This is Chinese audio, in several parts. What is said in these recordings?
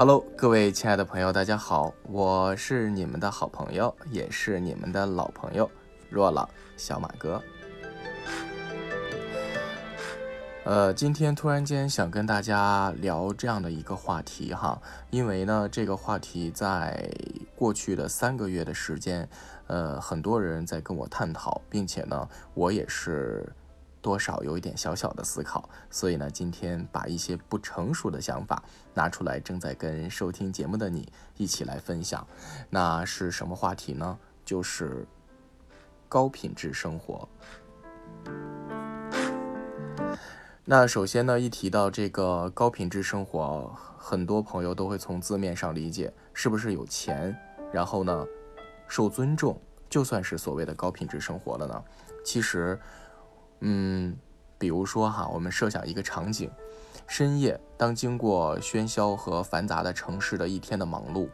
Hello，各位亲爱的朋友，大家好，我是你们的好朋友，也是你们的老朋友若朗小马哥。呃，今天突然间想跟大家聊这样的一个话题哈，因为呢，这个话题在过去的三个月的时间，呃，很多人在跟我探讨，并且呢，我也是。多少有一点小小的思考，所以呢，今天把一些不成熟的想法拿出来，正在跟收听节目的你一起来分享。那是什么话题呢？就是高品质生活。那首先呢，一提到这个高品质生活，很多朋友都会从字面上理解，是不是有钱，然后呢，受尊重，就算是所谓的高品质生活了呢？其实。嗯，比如说哈，我们设想一个场景：深夜，当经过喧嚣和繁杂的城市的一天的忙碌，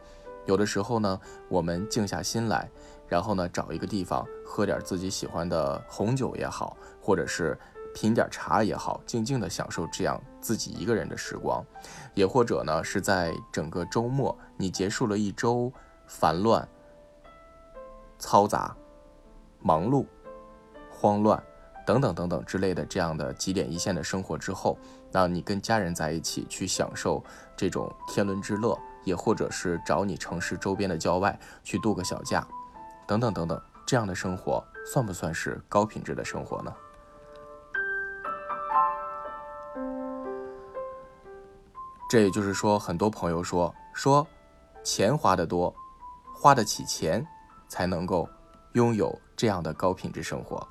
有的时候呢，我们静下心来，然后呢，找一个地方喝点自己喜欢的红酒也好，或者是品点茶也好，静静的享受这样自己一个人的时光；也或者呢，是在整个周末，你结束了一周烦乱、嘈杂、忙碌、慌乱。等等等等之类的这样的几点一线的生活之后，那你跟家人在一起去享受这种天伦之乐，也或者是找你城市周边的郊外去度个小假，等等等等，这样的生活算不算是高品质的生活呢？这也就是说，很多朋友说说，钱花得多，花得起钱，才能够拥有这样的高品质生活。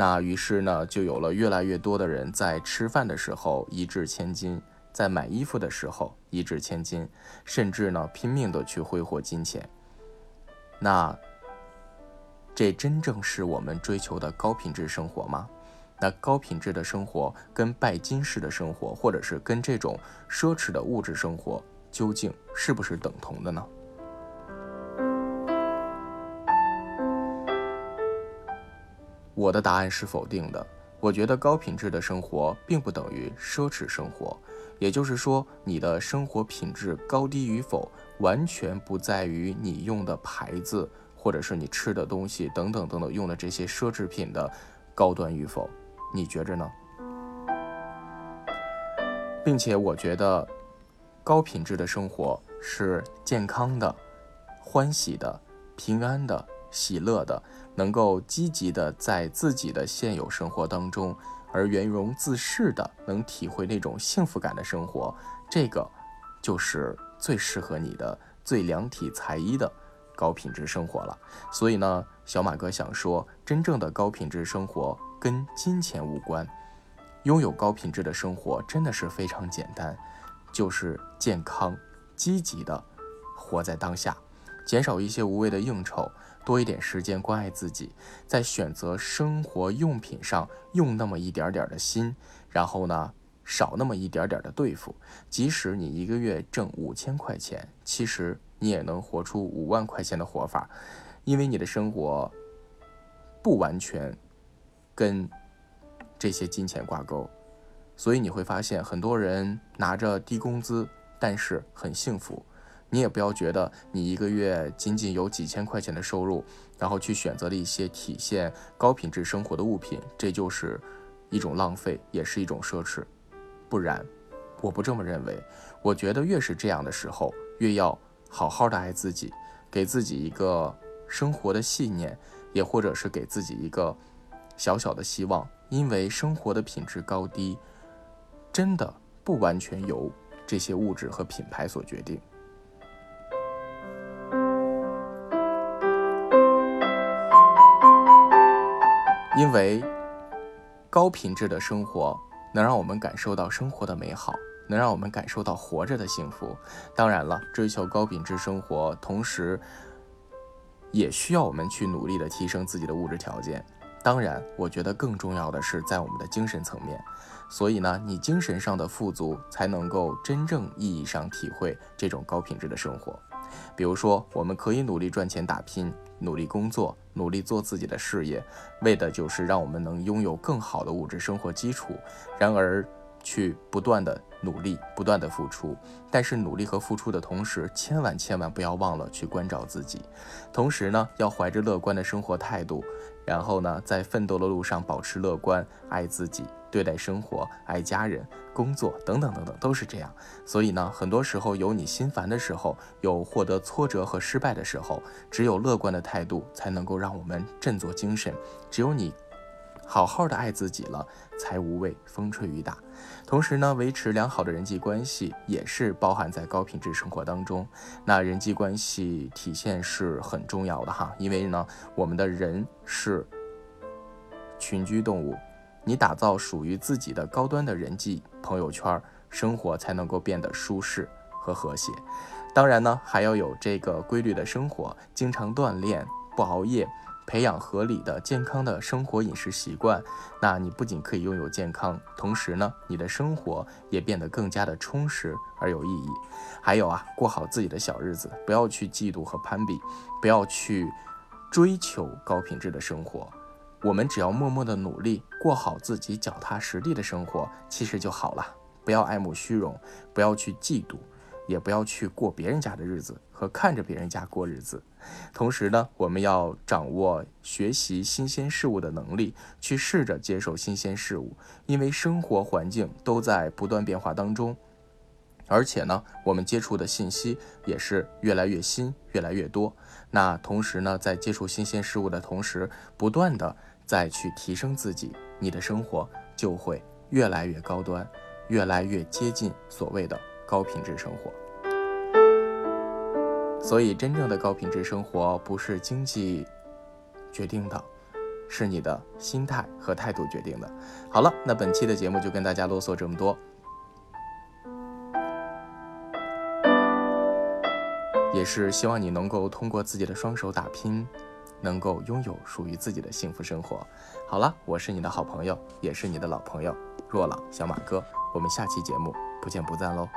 那于是呢，就有了越来越多的人在吃饭的时候一掷千金，在买衣服的时候一掷千金，甚至呢拼命的去挥霍金钱。那这真正是我们追求的高品质生活吗？那高品质的生活跟拜金式的生活，或者是跟这种奢侈的物质生活，究竟是不是等同的呢？我的答案是否定的。我觉得高品质的生活并不等于奢侈生活，也就是说，你的生活品质高低与否，完全不在于你用的牌子，或者是你吃的东西等等等等用的这些奢侈品的高端与否。你觉着呢？并且我觉得，高品质的生活是健康的、欢喜的、平安的。喜乐的，能够积极的在自己的现有生活当中，而圆融自适的，能体会那种幸福感的生活，这个就是最适合你的、最量体裁衣的高品质生活了。所以呢，小马哥想说，真正的高品质生活跟金钱无关，拥有高品质的生活真的是非常简单，就是健康、积极的活在当下，减少一些无谓的应酬。多一点时间关爱自己，在选择生活用品上用那么一点点的心，然后呢，少那么一点点的对付。即使你一个月挣五千块钱，其实你也能活出五万块钱的活法，因为你的生活不完全跟这些金钱挂钩，所以你会发现很多人拿着低工资，但是很幸福。你也不要觉得你一个月仅仅有几千块钱的收入，然后去选择了一些体现高品质生活的物品，这就是一种浪费，也是一种奢侈。不然，我不这么认为。我觉得越是这样的时候，越要好好的爱自己，给自己一个生活的信念，也或者是给自己一个小小的希望。因为生活的品质高低，真的不完全由这些物质和品牌所决定。因为高品质的生活能让我们感受到生活的美好，能让我们感受到活着的幸福。当然了，追求高品质生活，同时也需要我们去努力的提升自己的物质条件。当然，我觉得更重要的是在我们的精神层面。所以呢，你精神上的富足，才能够真正意义上体会这种高品质的生活。比如说，我们可以努力赚钱打拼，努力工作，努力做自己的事业，为的就是让我们能拥有更好的物质生活基础。然而，去不断的努力，不断的付出。但是努力和付出的同时，千万千万不要忘了去关照自己。同时呢，要怀着乐观的生活态度，然后呢，在奋斗的路上保持乐观，爱自己，对待生活，爱家人，工作等等等等，都是这样。所以呢，很多时候有你心烦的时候，有获得挫折和失败的时候，只有乐观的态度才能够让我们振作精神。只有你。好好的爱自己了，才无畏风吹雨打。同时呢，维持良好的人际关系也是包含在高品质生活当中。那人际关系体现是很重要的哈，因为呢，我们的人是群居动物，你打造属于自己的高端的人际朋友圈，生活才能够变得舒适和和谐。当然呢，还要有这个规律的生活，经常锻炼，不熬夜。培养合理的、健康的生活饮食习惯，那你不仅可以拥有健康，同时呢，你的生活也变得更加的充实而有意义。还有啊，过好自己的小日子，不要去嫉妒和攀比，不要去追求高品质的生活。我们只要默默的努力，过好自己脚踏实地的生活，其实就好了。不要爱慕虚荣，不要去嫉妒。也不要去过别人家的日子和看着别人家过日子，同时呢，我们要掌握学习新鲜事物的能力，去试着接受新鲜事物，因为生活环境都在不断变化当中，而且呢，我们接触的信息也是越来越新、越来越多。那同时呢，在接触新鲜事物的同时，不断的再去提升自己，你的生活就会越来越高端，越来越接近所谓的。高品质生活，所以真正的高品质生活不是经济决定的，是你的心态和态度决定的。好了，那本期的节目就跟大家啰嗦这么多，也是希望你能够通过自己的双手打拼，能够拥有属于自己的幸福生活。好了，我是你的好朋友，也是你的老朋友若朗小马哥，我们下期节目不见不散喽。